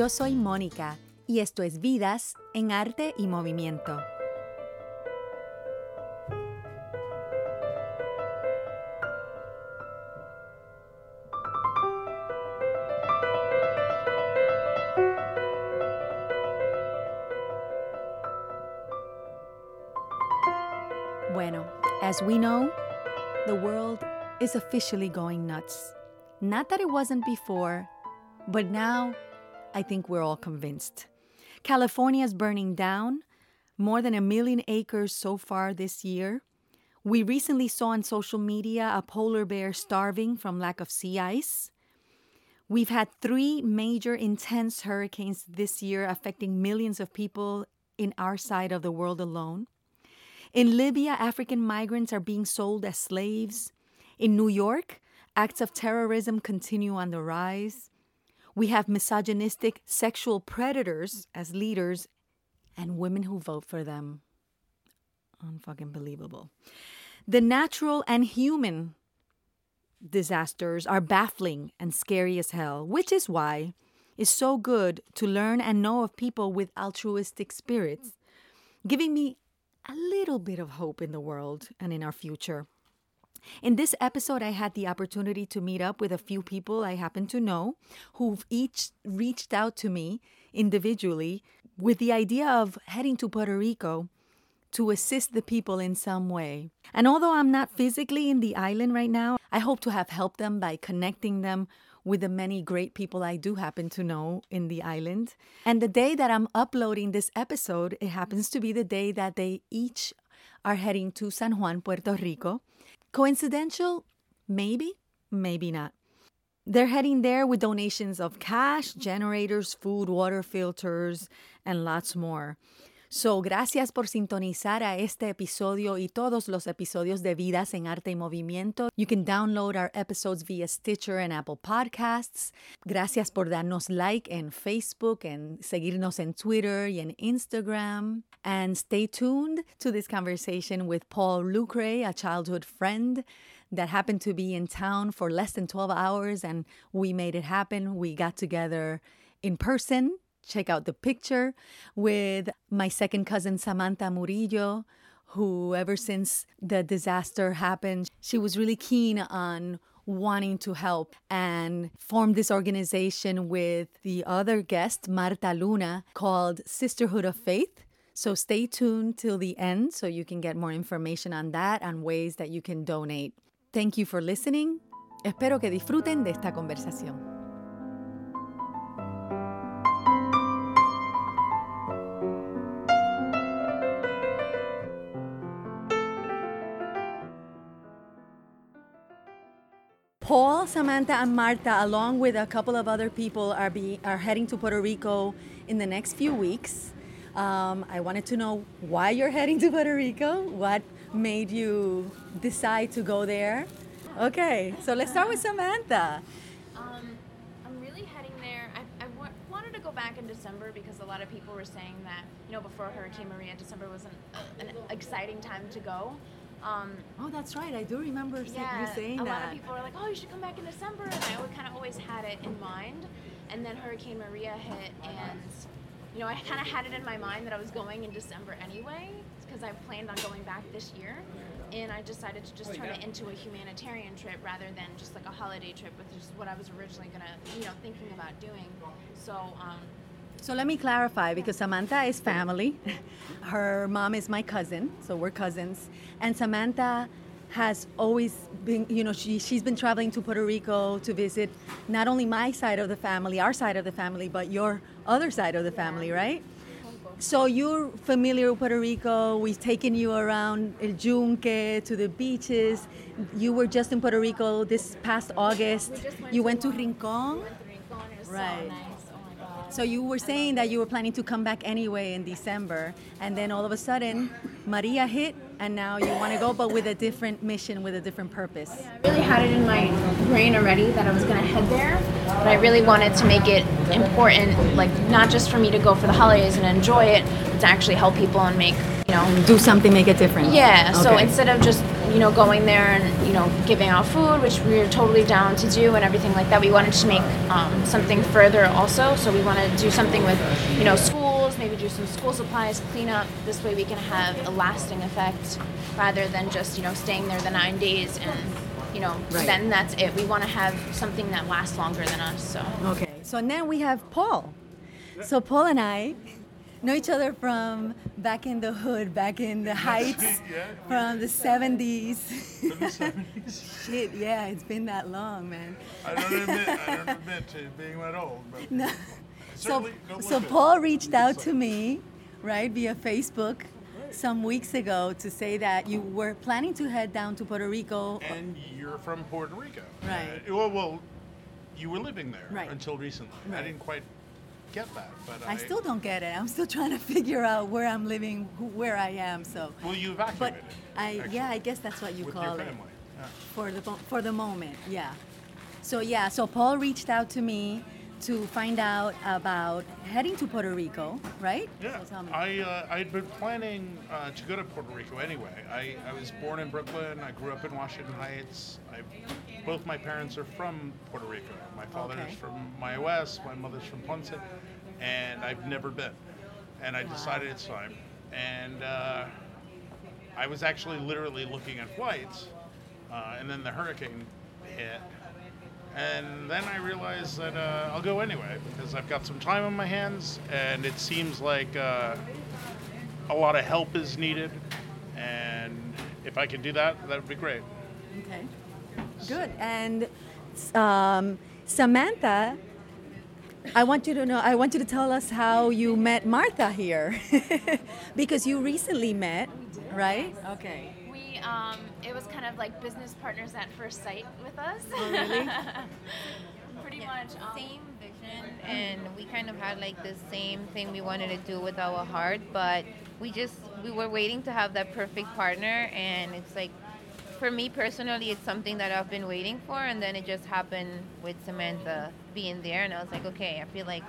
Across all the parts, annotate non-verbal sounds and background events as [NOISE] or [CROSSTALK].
Yo soy Mónica y esto es Vidas en Arte y Movimiento. Bueno, as we know, the world is officially going nuts. Not that it wasn't before, but now I think we're all convinced. California is burning down, more than a million acres so far this year. We recently saw on social media a polar bear starving from lack of sea ice. We've had three major intense hurricanes this year affecting millions of people in our side of the world alone. In Libya, African migrants are being sold as slaves. In New York, acts of terrorism continue on the rise. We have misogynistic sexual predators as leaders and women who vote for them. Unfucking believable. The natural and human disasters are baffling and scary as hell, which is why it's so good to learn and know of people with altruistic spirits, giving me a little bit of hope in the world and in our future. In this episode, I had the opportunity to meet up with a few people I happen to know who've each reached out to me individually with the idea of heading to Puerto Rico to assist the people in some way. And although I'm not physically in the island right now, I hope to have helped them by connecting them with the many great people I do happen to know in the island. And the day that I'm uploading this episode, it happens to be the day that they each are heading to San Juan, Puerto Rico. Coincidental? Maybe, maybe not. They're heading there with donations of cash, generators, food, water filters, and lots more. So, gracias por sintonizar a este episodio y todos los episodios de Vidas en Arte y Movimiento. You can download our episodes via Stitcher and Apple Podcasts. Gracias por darnos like en Facebook and seguirnos en Twitter y en Instagram. And stay tuned to this conversation with Paul Lucre, a childhood friend that happened to be in town for less than 12 hours and we made it happen. We got together in person check out the picture with my second cousin Samantha Murillo, who ever since the disaster happened, she was really keen on wanting to help and formed this organization with the other guest, Marta Luna, called Sisterhood of Faith. So stay tuned till the end so you can get more information on that and ways that you can donate. Thank you for listening. Espero que disfruten de esta conversación. Paul, Samantha, and Marta, along with a couple of other people, are be are heading to Puerto Rico in the next few weeks. Um, I wanted to know why you're heading to Puerto Rico. What made you decide to go there? Okay, so let's start with Samantha. Um, I'm really heading there. I, I wanted to go back in December because a lot of people were saying that, you know, before Hurricane Maria, December was an, an exciting time to go. Um, Oh, that's right. I do remember sa- yeah, you saying a that. lot of people were like, "Oh, you should come back in December," and I kind of always had it in mind. And then Hurricane Maria hit, and you know, I kind of had it in my mind that I was going in December anyway, because I planned on going back this year. And I decided to just turn it into a humanitarian trip rather than just like a holiday trip, which is what I was originally gonna, you know, thinking about doing. So, um, So let me clarify because Samantha is family. Her mom is my cousin, so we're cousins. And Samantha has always been, you know, she, she's been traveling to Puerto Rico to visit not only my side of the family, our side of the family, but your other side of the family, right? So you're familiar with Puerto Rico. We've taken you around El Yunque to the beaches. You were just in Puerto Rico this past August. we went You to, went to um, Rincon. went to Rincon. It was Right. so nice. So you were saying that you were planning to come back anyway in December, and then all of a sudden, Maria hit, and now you want to go, but with a different mission, with a different purpose. I really had it in my brain already that I was gonna head there, but I really wanted to make it important, like not just for me to go for the holidays and enjoy it, but to actually help people and make, you know, Do something, make a difference. yeah. So instead of just you know, going there and, you know, giving out food, which we were totally down to do and everything like that. We wanted to make um, something further also. So we wanted to do something with, you know, schools, maybe do some school supplies, clean up. This way we can have a lasting effect rather than just, you know, staying there the nine days and, you know, Right. then that's it. We want to have something that lasts longer than us. So. Okay. So now we have Paul. So Paul and I know each other from back in the hood, back in the heights, [LAUGHS] Yeah. from the 70s. From the 70s. Shit, yeah, it's been that long, man. I don't admit, I don't [LAUGHS] admit to being that old, but No. So, so. Paul reached out to me, right, via Facebook some weeks ago to say that you were planning to head down to Puerto Rico. And you're from Puerto Rico. Right. Uh, well, well, you were living there Right. until recently. I didn't quite get that, but I, I still don't get it. I'm still trying to [LAUGHS] figure out where I'm living, who, where I am. So, Well, you but. I actually, yeah, I guess that's what you call it. Yeah. for the for the moment. Yeah. So yeah, so Paul reached out to me to find out about heading to Puerto Rico, right? Yeah, So tell me. I uh, I had been planning uh, to go to Puerto Rico anyway. I, I was born in Brooklyn. I grew up in Washington Heights. I, both my parents are from Puerto Rico. My father's Okay. from Mayagüez. My mother's from Ponce, and I've never been. And I decided it's time. And uh, I was actually literally looking at flights, uh, and then the hurricane hit. And then I realized that uh, I'll go anyway because I've got some time on my hands, and it seems like uh, a lot of help is needed. And if I could do that, that would be great. Okay. Good. And um, Samantha, I want you to know. I want you to tell us how you met Martha here, [LAUGHS] because you recently met, right? Okay. We, um, it was kind of like business partners at first sight with us. Oh, really? [LAUGHS] Pretty much. Um, same vision and we kind of had like the same thing we wanted to do with our heart but we just we were waiting to have that perfect partner and it's like for me personally it's something that i've been waiting for and then it just happened with samantha being there and i was like okay i feel like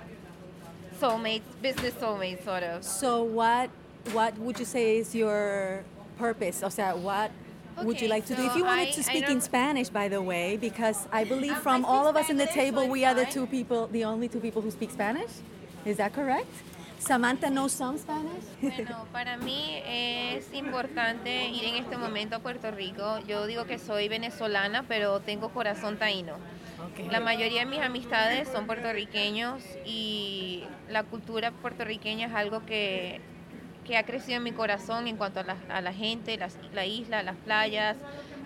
soulmates business soulmates sort of So what what would you say is your purpose? O sea, what would you Okay, like to do? If so you wanted I- to I speak in Spanish, by the way, because I believe Um, I from speak all of us in the table, so we are the two people, the only two people who speak Spanish. Is that correct? Samantha knows some Spanish. Bueno, para mí es importante ir en este momento a Puerto Rico. Yo digo que soy venezolana, pero tengo corazón taíno. Okay. La mayoría de mis amistades son puertorriqueños y la cultura puertorriqueña es algo que, que ha crecido en mi corazón en cuanto a la, a la gente, las- la isla, las playas,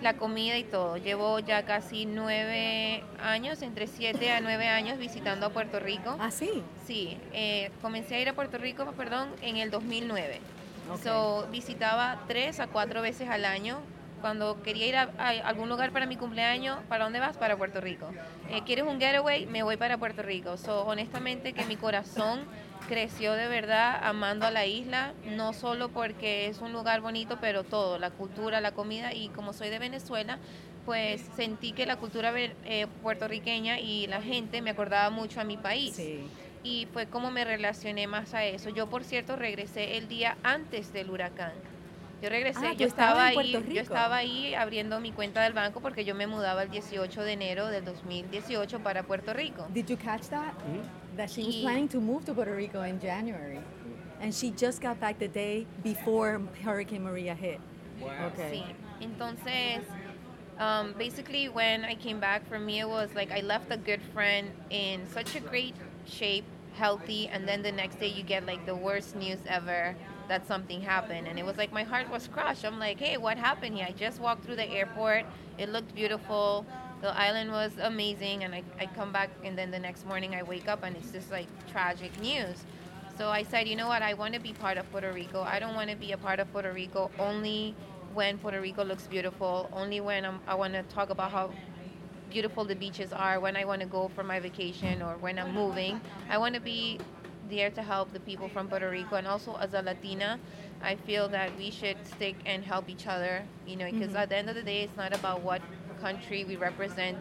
la comida y todo. Llevo ya casi nueve años, entre siete a nueve años visitando a Puerto Rico. Ah, sí. Sí, eh, comencé a ir a Puerto Rico, perdón, en el 2009. Ok. So, visitaba tres a cuatro veces al año. Cuando quería ir a, a algún lugar para mi cumpleaños, ¿para dónde vas? Para Puerto Rico. Eh, ¿Quieres un getaway? Me voy para Puerto Rico. So, honestamente que mi corazón creció de verdad amando a la isla, no solo porque es un lugar bonito, pero todo, la cultura, la comida y como soy de Venezuela, pues sentí que la cultura eh, puertorriqueña y la gente me acordaba mucho a mi país Sí. y fue como me relacioné más a eso. Yo, por cierto, regresé el día antes del huracán. Yo regresé, Ah, yo estaba ahí, yo estaba ahí abriendo mi cuenta del banco porque yo me mudaba el 18 de enero del 2018 para Puerto Rico. Did you catch that? That she was Y- planning to move to Puerto Rico in January. And she just got back the day before Hurricane Maria hit. Okay. Sí. Entonces, um, basically, when I came back, for me, it was like I left a good friend in such a great shape, healthy, and then the next day you get like the worst news ever that something happened. And it was like my heart was crushed. I'm like, hey, what happened here? I just walked through the airport. It looked beautiful. The island was amazing. And I, I come back, and then the next morning I wake up and it's just like tragic news. So I said, you know what? I want to be part of Puerto Rico. I don't want to be a part of Puerto Rico only when Puerto Rico looks beautiful, only when I'm, I want to talk about how beautiful the beaches are, when I want to go for my vacation or when I'm moving. I want to be there to help the people from Puerto Rico. And also, as a Latina, I feel that we should stick and help each other, you know, because at the end of the day, it's not about what country we represent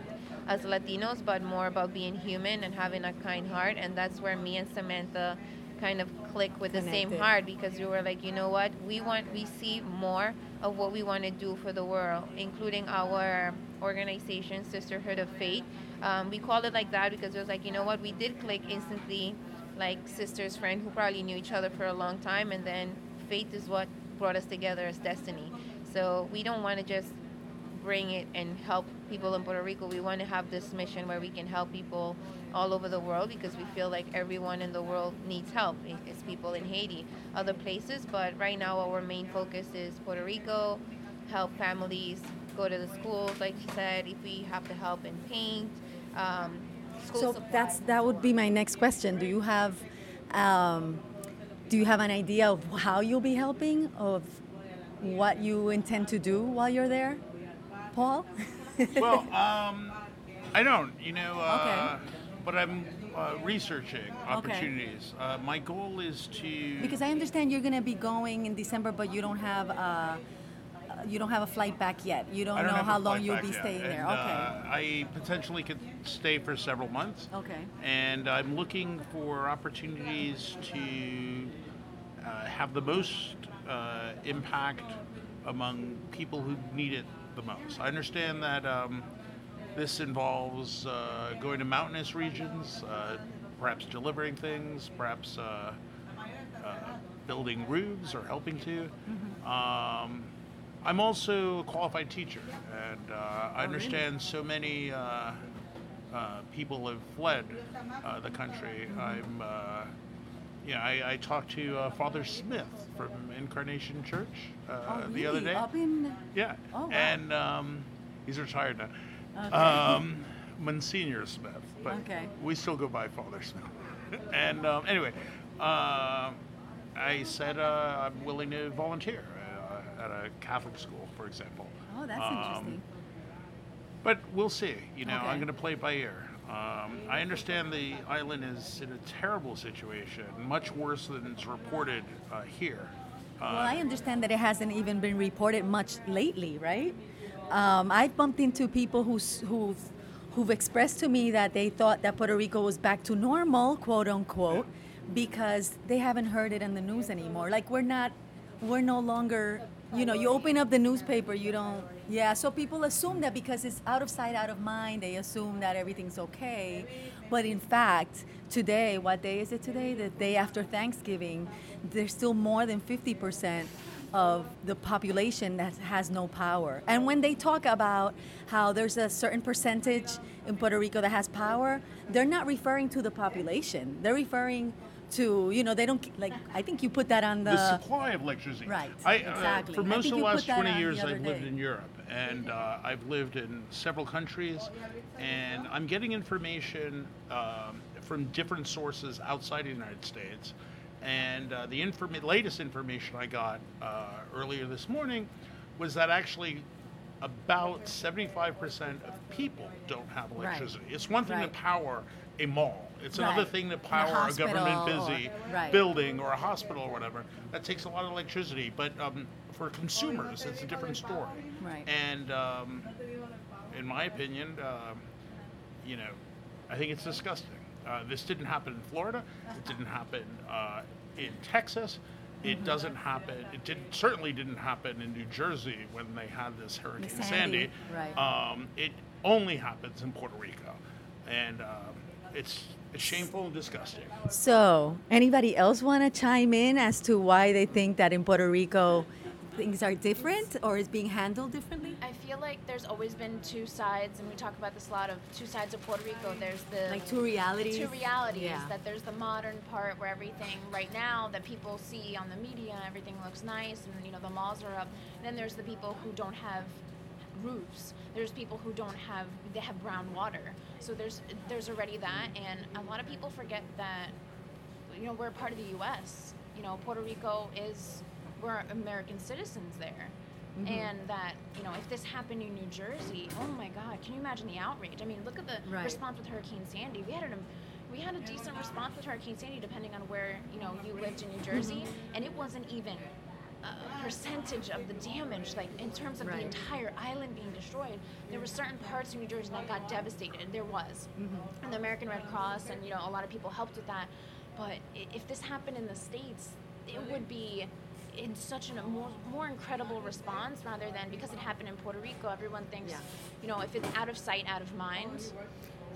as Latinos, but more about being human and having a kind heart. And that's where me and Samantha kind of click with the same heart because we were like, you know what, we want we see more of what we want to do for the world, including our organization, Sisterhood of Faith. Um, we call it like that because it was like, you know what, we did click instantly, like sisters, friend who probably knew each other for a long time, and then faith is what brought us together as destiny. So we don't want to just bring it and help people in Puerto Rico. We want to have this mission where we can help people all over the world because we feel like everyone in the world needs help. It- It's people in Haiti, other places, but right now our main focus is Puerto Rico, help families go to the schools, like you said, if we have to help in paint, um, school So supplies. that's that would be my next question. Do you have um, do you have an idea of how you'll be helping of what you intend to do while you're there, Paul? [LAUGHS] well, um, I don't, you know, uh, Okay. but I'm uh, researching opportunities. Uh, my goal is to because I understand you're going to be going in December, but you don't have uh, you don't have a flight back yet. You don't, don't know how long you'll be yet, staying there. Okay. uh, I potentially could stay for several months. Okay. And I'm looking for opportunities to uh, have the most uh, impact among people who need it the most. I understand that um, this involves uh, going to mountainous regions, uh, perhaps delivering things, perhaps uh, uh, building roofs or helping to. Um, I'm also a qualified teacher, and uh, I understand so many uh, uh, people have fled uh, the country. I'm, uh, yeah, I, I talked to uh, Father Smith from Incarnation Church uh, Oh, the other day. Up in Yeah, Oh, wow. and um, he's retired now. Okay. Um, Monsignor Smith, but Okay. we still go by Father Smith. [LAUGHS] and um, anyway, uh, I said uh, I'm willing to volunteer at a Catholic school, for example. oh, that's Um, interesting. But we'll see. You know, Okay. I'm going to play it by ear. Um, I understand the island is in a terrible situation, much worse than it's reported uh, here. Uh, Well, I understand that it hasn't even been reported much lately, right? Um, I've bumped into people who's, who've, who've expressed to me that they thought that Puerto Rico was back to normal, quote unquote, because they haven't heard it in the news anymore. Like we're not, we're no longer, you know, you open up the newspaper, you don't, yeah. So people assume that because it's out of sight, out of mind, they assume that everything's okay. But in fact, today, what day is it today? The day after Thanksgiving, there's still more than 50% of the population that has no power. And when they talk about how there's a certain percentage in Puerto Rico that has power, they're not referring to the population. They're referring to, you know, they don't like I think you put that on the, the supply of electricity. Right, I, uh, exactly. for I most of the last that 20 on the years, I've lived day. in Europe, and uh, I've lived in several countries, and I'm getting information um, from different sources outside the United States. And uh, the informa- latest information I got uh, earlier this morning was that actually about 75% of people don't have Right. electricity. It's one thing Right. to power a mall. It's another Right. thing to In a power a government hospital or- busy right. building or a hospital or whatever. That takes a lot of electricity. But um, for consumers, it's a different story. Right. And um, in my opinion, um, you know, I think it's disgusting. Uh, this didn't happen in Florida. It didn't happen uh, in Texas. It Mm-hmm. doesn't happen. It did, certainly didn't happen in New Jersey when they had this Hurricane Sandy, Sandy. right. Um, it only happens in Puerto Rico, and um, it's it's shameful and disgusting. So, anybody else want to chime in as to why they think that in Puerto Rico things are different or is being handled differently? I feel like there's always been two sides, and we talk about this a lot of two sides of Puerto Rico. There's the Like two realities? Two realities. Yeah. That there's the modern part where everything right now that people see on the media, everything looks nice, and you know the malls are up. then there's the people who don't have roofs. There's people who don't have they have brown water. So there's there's already that, and a lot of people forget that you know we're part of the U.S. You know Puerto Rico is we're American citizens there. Mm-hmm. And that you know, if this happened in New Jersey, oh my God, can you imagine the outrage? I mean, look at the Right. response with Hurricane Sandy. We had an, we had a decent response with Hurricane Sandy, depending on where you know you lived in New Jersey, mm-hmm. and it wasn't even a percentage of the damage, like in terms of Right. the entire island being destroyed. There were certain parts of New Jersey that got devastated. There was, mm-hmm. and the American Red Cross and you know a lot of people helped with that. but if this happened in the states, it would be in such a more more incredible response rather than because it happened in Puerto Rico. Everyone thinks, Yeah. you know, if it's out of sight, out of mind.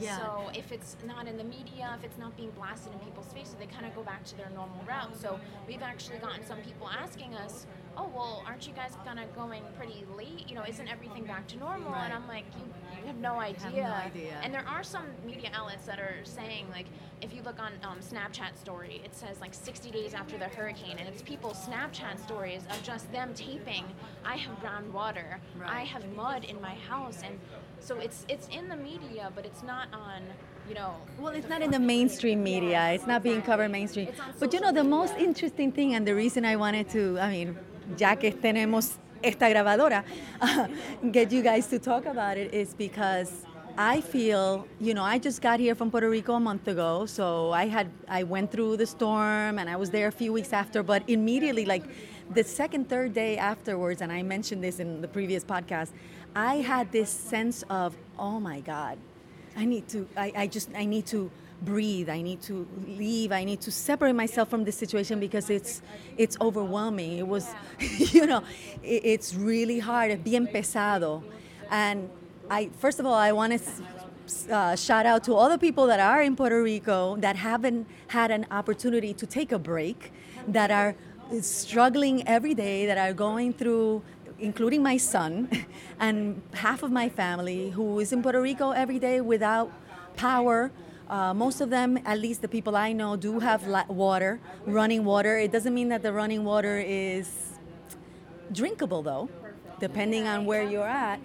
Yeah. So if it's not in the media, if it's not being blasted in people's faces, they kind of go back to their normal route. So we've actually gotten some people asking us, "Oh, well, aren't you guys kind of going pretty late? You know, isn't everything back to normal?" Right. And I'm like, "You, you have no idea." have no idea. And there are some media outlets that are saying, like, if you look on um, Snapchat story, it says like 60 days after the hurricane, and it's people's Snapchat stories of just them taping, "I have brown water, I have mud in my house," and so it's it's in the media, but it's not on, you know. Well, it's not in the mainstream media. It's not being covered mainstream. But you know, the most interesting thing and the reason I wanted to, I mean, ya que tenemos esta grabadora, [LAUGHS] get you guys to talk about it is because I feel, you know, I just got here from Puerto Rico a month ago, so I had I went through the storm and I was there a few weeks after, but immediately like the second third day afterwards and I mentioned this in the previous podcast, I had this sense of, oh my god, I need to, I, I just, I need to breathe. I need to leave. I need to separate myself from this situation because it's, it's overwhelming. It was, [LAUGHS] you know, it, it's really hard. Es bien pesado. And I, first of all, I want to uh, shout out to all the people that are in Puerto Rico that haven't had an opportunity to take a break, that are struggling every day, that are going through including my son [LAUGHS] and half of my family who is in Puerto Rico every day without power. Uh, most of them, at least the people I know, do have la- water, running water. It doesn't mean that the running water is drinkable, though, depending on where you're at.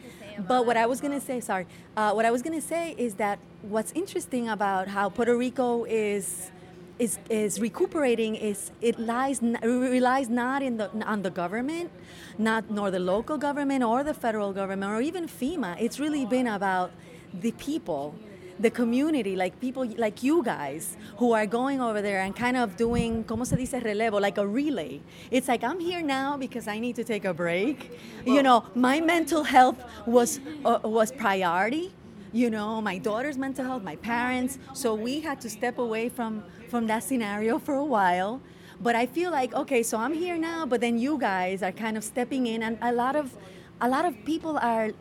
But what I was gonna say, sorry, uh, what I was gonna say is that what's interesting about how Puerto Rico is is, is recuperating is it lies relies not in the on the government, not nor the local government or the federal government or even FEMA. It's really been about the people, the community, like people like you guys who are going over there and kind of doing como se dice relevo, like a relay. It's like I'm here now because I need to take a break. You know, my mental health was uh, was priority you know my daughter's mental health my parents so we had to step away from from that scenario for a while but i feel like okay so i'm here now but then you guys are kind of stepping in and a lot of a lot of people are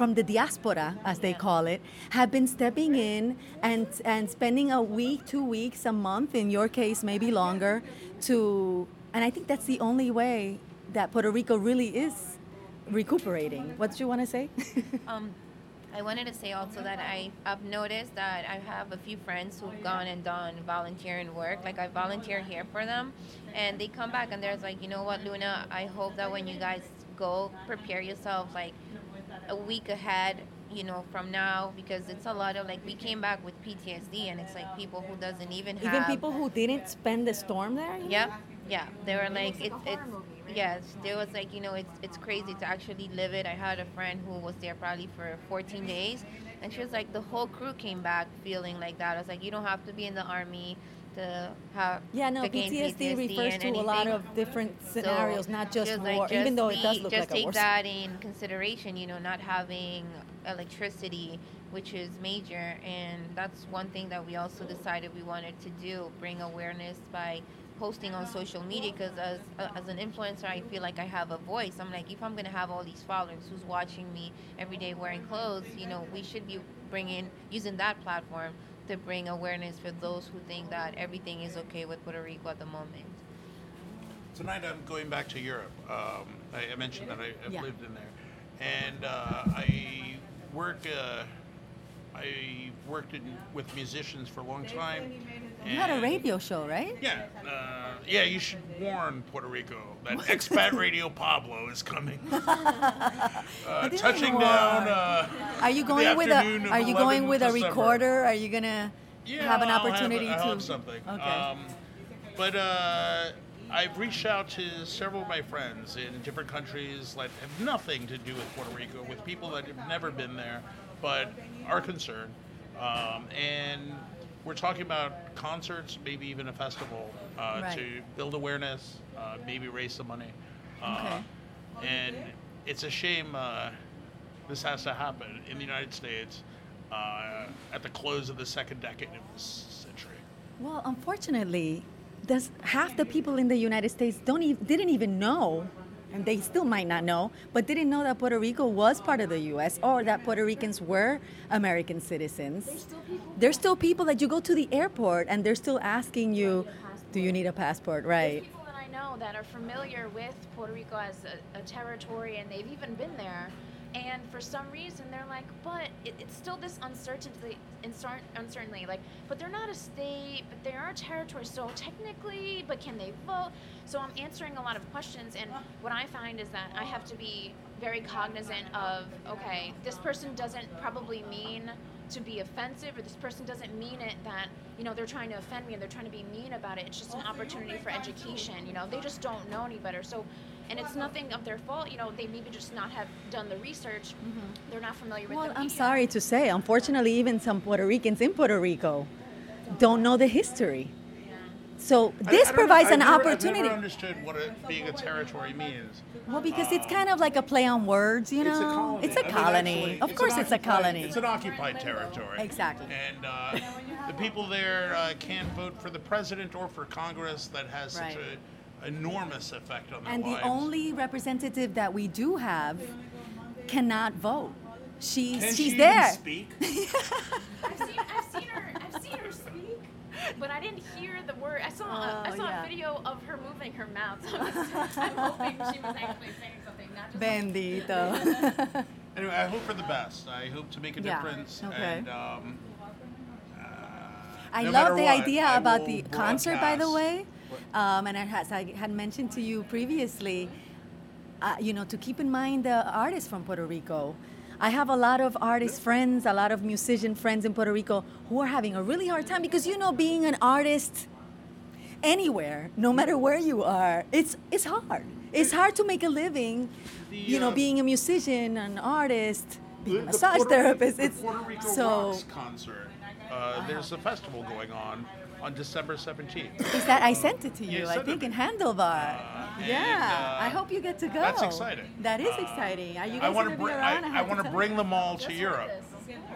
from the diaspora as they call it have been stepping in and and spending a week two weeks a month in your case maybe longer to and i think that's the only way that puerto rico really is recuperating. What do you want to say? [LAUGHS] Um, I wanted to say also that I, I've noticed that I have a few friends who've gone and done volunteering work. Like I volunteer here for them, and they come back and there's like, you know what, Luna, I hope that when you guys go, prepare yourself like a week ahead, you know, from now because it's a lot of like we came back with PTSD and it's like people who doesn't even have Even people who didn't spend the storm there? yeah know? Yeah. They were like, it's, it's, yes. There was like, you know, it's, it's crazy to actually live it. I had a friend who was there probably for 14 days, and she was like, the whole crew came back feeling like that. I was like, you don't have to be in the army to have Yeah, no, gain PTSD, refers to a lot of different So, scenarios, not she just was like, war, even just though it does look just like a take war. that in consideration, you know, not having electricity, which is major, and that's one thing that we also decided we wanted to do, bring awareness by posting on social media because as, uh, as an influencer i feel like i have a voice. I'm like if i'm going to have all these followers who's watching me every day wearing clothes you know we should be bringing using that platform to bring awareness for those who think that everything is okay with puerto rico at the moment Tonight I'm going back to Europe. Um, I, I mentioned that I, I've Yeah. lived in there, and uh, I work. Uh, I worked in, with musicians for a long time. You had a radio show, right? Yeah, uh, yeah. You should warn Puerto Rico that expat radio Pablo is coming, [LAUGHS] uh, touching down. Uh, Are you the going with a Are you going with a December. recorder? Are you gonna Yeah, have an I'll opportunity have, to? I'll have something. Okay. Um, but uh, I've reached out to several of my friends in different countries that have nothing to do with Puerto Rico, with people that have never been there, but are concerned. Um, and we're talking about concerts, maybe even a festival, uh, Right. to build awareness, uh, maybe raise some money. Uh, And it's a shame uh, this has to happen in the United States uh, at the close of the second decade of this century. Well, unfortunately, half the people in the United States don't even, didn't even know, and they still might not know, but didn't know that Puerto Rico was part of the U.S. or that Puerto Ricans were American citizens. There's still people. There's still people that you go to the airport and they're still asking you, "Do you need a passport?" Right. There's people that I know that are familiar with Puerto Rico as a, a territory, and they've even been there. And for some reason, they're like, but it, it's still this uncertainty, uncer- uncertainty. Like, but they're not a state, but they are a territory. So technically, but can they vote? So I'm answering a lot of questions, and what I find is that I have to be very cognizant of, okay, this person doesn't probably mean to be offensive or this person doesn't mean it that you know they're trying to offend me and they're trying to be mean about it it's just an opportunity for education you know they just don't know any better so and it's nothing of their fault you know they maybe just not have done the research they're not familiar with Well, the I'm sorry to say, unfortunately, even some Puerto Ricans in Puerto Rico don't know the history. So this I don't know- provides I've an never- opportunity. I've never understood what it, being a territory means. Well, because it's kind of like a play on words, you know. It's a colony. It's a I mean, actually, of an course, it's a colony. It's an occupied territory. Exactly. And uh, the people there uh, can't vote for the president or for Congress. That has such Right. An enormous effect on their and lives. the only representative that we do have cannot vote. She's Can she's she even there. speak? [LAUGHS] I've seen, I've seen her I've seen her speak but I didn't hear the word I saw a, I Oh, saw yeah. a video of her moving her mouth so I'm, just- I'm hoping she was actually saying something not just Bendito. [LAUGHS] Anyway, I hope for the best. I hope to make a difference. Yeah, difference. okay. And um, uh, I no love the what, idea I about the concert, by the way. Um, and as I had mentioned to you previously, uh, you know, to keep in mind the artists from Puerto Rico. I have a lot of artist friends, a lot of musician friends in Puerto Rico who are having a really hard time because you know, being an artist anywhere, no matter where you are, it's it's hard. It's hard to make a living. The, you know, uh, being a musician, an artist, being a The- the massage Puerto- therapist. the It's Puerto Rico so. Rocks concert. Uh, there's a festival going on on December 17th. Is that I sent it to Yeah, you? I send think it. in Handlebar. Uh, yeah, and, uh, I hope you get to go. That's exciting. That is Uh, exciting. Are you I guys want gonna to be bring. around? I, I have want to bring them all to Europe. heard this.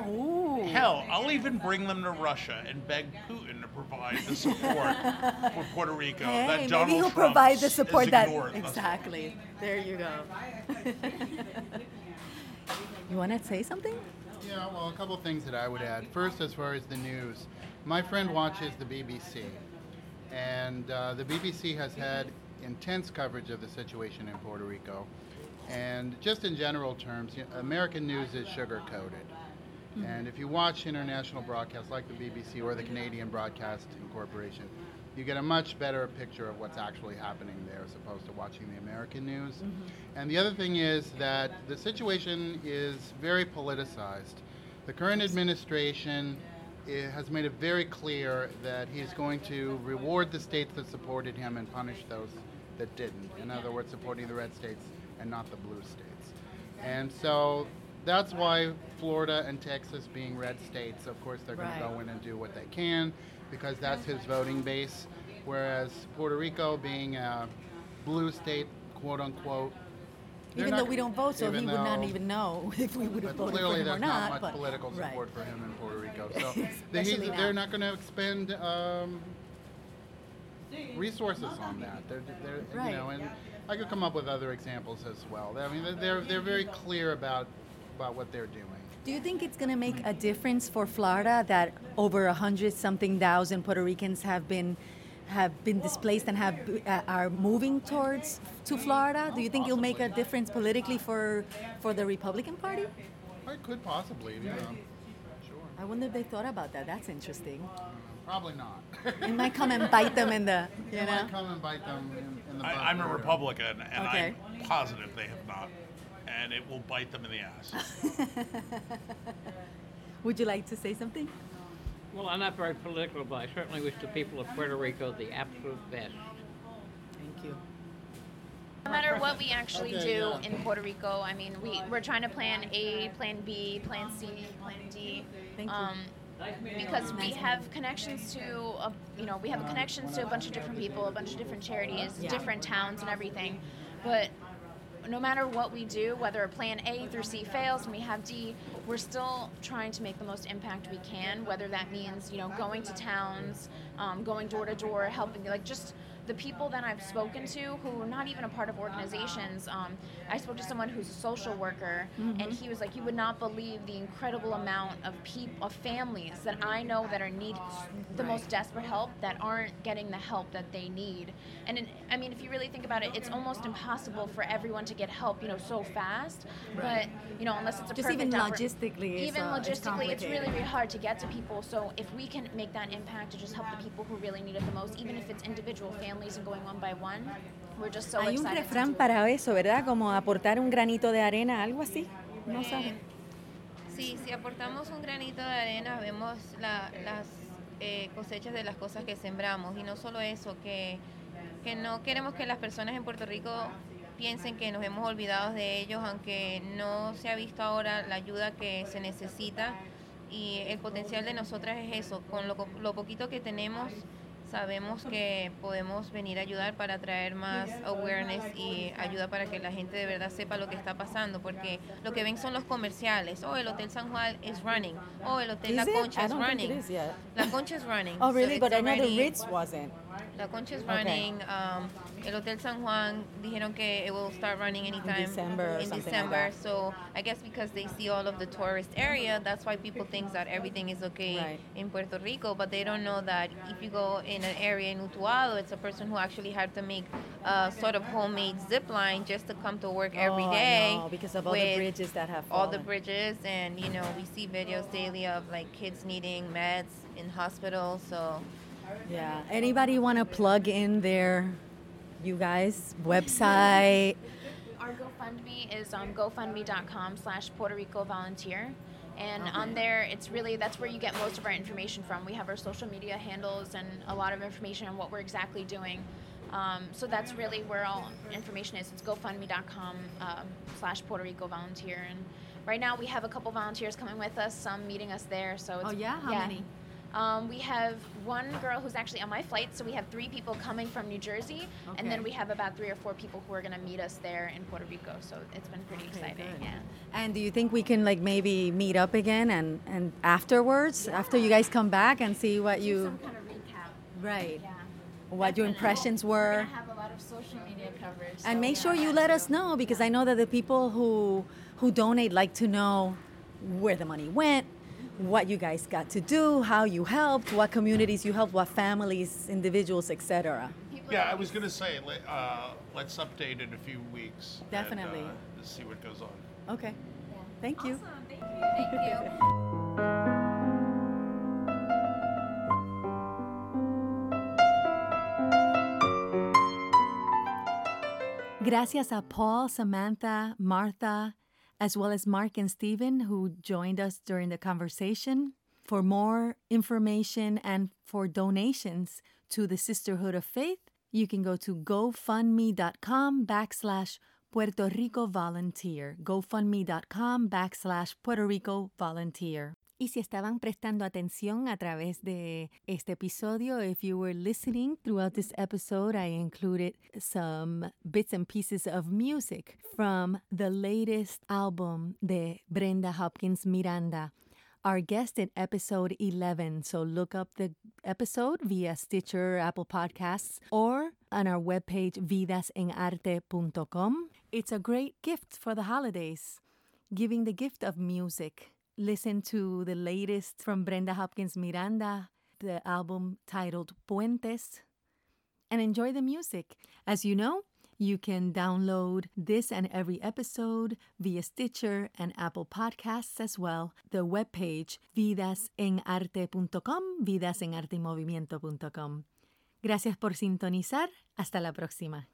Ooh. Hell, I'll even bring them to Russia and beg Putin to provide the support for [LAUGHS] Puerto Rico Hey, that maybe Donald he'll Trump provide the support that ignored thus far. exactly. There you go. [LAUGHS] you want to say something? Yeah, well, a couple things that I would add. First, as far as the news, my friend watches the BBC, and uh, the BBC has had intense coverage of the situation in Puerto Rico. And just in general terms, you know, American news is sugar coated. And if you watch international broadcasts like the BBC or the Canadian Broadcasting Corporation, you get a much better picture of what's actually happening there as opposed to watching the American news. And the other thing is that the situation is very politicized. The current administration Eh, has made it very clear that he's going to reward the states that supported him and punish those that didn't. In other words, supporting the red states and not the blue states. And so that's why Florida and Texas, being red states, of course, they're going Right. to go in and do what they can because that's his voting base. Whereas Puerto Rico, being a blue state, quote unquote, Even though we don't vote, so he would not even know [LAUGHS] if we would have voted for him or not. there's not. much but, political right. support for him in Puerto Rico. So [LAUGHS] Especially he's, they're not going to expend um, resources on that. They're, they're Right. you know, and I could come up with other examples as well. I mean, they're- they're they're very clear about about what they're doing. Do you think it's going to make a difference for Florida that over a hundred something thousand Puerto Ricans have been have been displaced and have uh, are moving towards to Florida? Do you think it'll make a difference politically for for the Republican Party? It could possibly, yeah. Sure. I wonder if they thought about that. That's interesting. Probably not. It might come and bite them in the [LAUGHS] you It know. might come and bite them in, in the butt. I, I'm a later. Republican, and Okay. I'm positive they have not, and it will bite them in the ass. [LAUGHS] Would you like to say something? Well, I'm not very political, but I certainly wish the people of Puerto Rico the absolute best. Thank you. No matter what we actually Okay, do yeah. in Puerto Rico, I mean, we, we're trying to plan A, plan B, plan C, plan D. Thank you. Um, because we have connections to, a, you know, we have connections to a bunch of different people, a bunch of different charities, Yeah. different towns, and everything. But no matter what we do, whether a plan A through C fails and we have D, we're still trying to make the most impact we can. Whether that means you know going to towns, um, going door to door, helping like just the people that I've spoken to who are not even a part of organizations. Um, I spoke to someone who's a social worker, and he was like, "You would not believe the incredible amount of people, of families that I know that are need the most desperate help that aren't getting the help that they need." And it, I mean, if you really think about it, it's almost impossible for everyone to get help, you know, so fast. But you know, unless it's a Just even logistically, it's, even uh, logistically, it's, really, really hard to get to people. So if we can make that impact to just help the people who really need it the most, even if it's individual families Hay un refrán para eso, ¿verdad? Como aportar un granito de arena, algo así. No Eh, saben. Sí, si aportamos un granito de arena, vemos la- las eh, cosechas de las cosas que sembramos. Y no solo eso, que, que no queremos que las personas en Puerto Rico piensen que nos hemos olvidado de ellos, aunque no se ha visto ahora la ayuda que se necesita. Y el potencial de nosotras es eso, con lo, lo poquito que tenemos. Sabemos que podemos venir a ayudar para traer más awareness y ayuda para que la gente de verdad sepa lo que está pasando, porque lo que ven son los comerciales. Oh, el Hotel San Juan is running. Oh, el Hotel La? Concha is running. is yet. La Concha is running. Oh, So really? it's But I know the Ritz wasn't. La Concha is Okay. running. Um, el Hotel San Juan dijeron que it will start running anytime December in something like December. So I guess because they see all of the tourist area, that's why people think that everything is okay Right. in Puerto Rico. But they don't know that if you go in an area in Utuado, it's a person who actually had to make a sort of homemade zip line just to come to work every Oh, I know, because of all the bridges that have all the bridges, and you know we see videos daily of like kids needing meds in hospitals. So. Yeah. Anybody want to plug in their, you guys, website? Our GoFundMe is um, gofundme.com slash Puerto Rico Volunteer. And on there, it's really, that's where you get most of our information from. We have our social media handles and a lot of information on what we're exactly doing. Um, so that's really where all information is. It's gofundme.com um, slash Puerto Rico Volunteer. And right now we have a couple volunteers coming with us, some meeting us there. So it's, Oh, yeah? How many? Um, we have one girl who's actually on my flight, so we have three people coming from New Jersey, and then we have about three or four people who are going to meet us there in Puerto Rico. So it's been pretty exciting. good. Yeah. And do you think we can like maybe meet up again and, and afterwards, after you guys come back and see what Do you, some kind of recap. right, Yeah. what your Definitely. impressions We're were? going to have a lot of social media coverage. And so make yeah. sure you let us know because I know that the people who who donate like to know where the money went, what you guys got to do, how you helped, what communities you helped, what families, individuals, etc. Yeah, are I was going to say, let- uh, let's update in a few weeks. and, Definitely. uh, to see what goes on. Okay. Thank you. Awesome. Thank you. Thank you. [LAUGHS] Gracias a Paul, Samantha, Martha, as well as Mark and Stephen who joined us during the conversation. For more information and for donations to the Sisterhood of Faith, you can go to gofundme.com backslash Puerto Rico Volunteer. gofundme.com backslash Puerto Rico Volunteer. Y si estaban prestando atención a través de este episodio, if you were listening throughout this episode, I included some bits and pieces of music from the latest album de Brenda Hopkins Miranda, our guest in episode 11. So look up the episode via Stitcher, Apple Podcasts, or on our webpage vidasenarte.com. It's a great gift for the holidays, giving the gift of music. Listen to the latest from Brenda Hopkins Miranda, the album titled Puentes, and enjoy the music. As you know, you can download this and every episode via Stitcher and Apple Podcasts as well. The webpage vidasenarte.com, vidasenartemovimiento.com. Gracias por sintonizar. Hasta la próxima.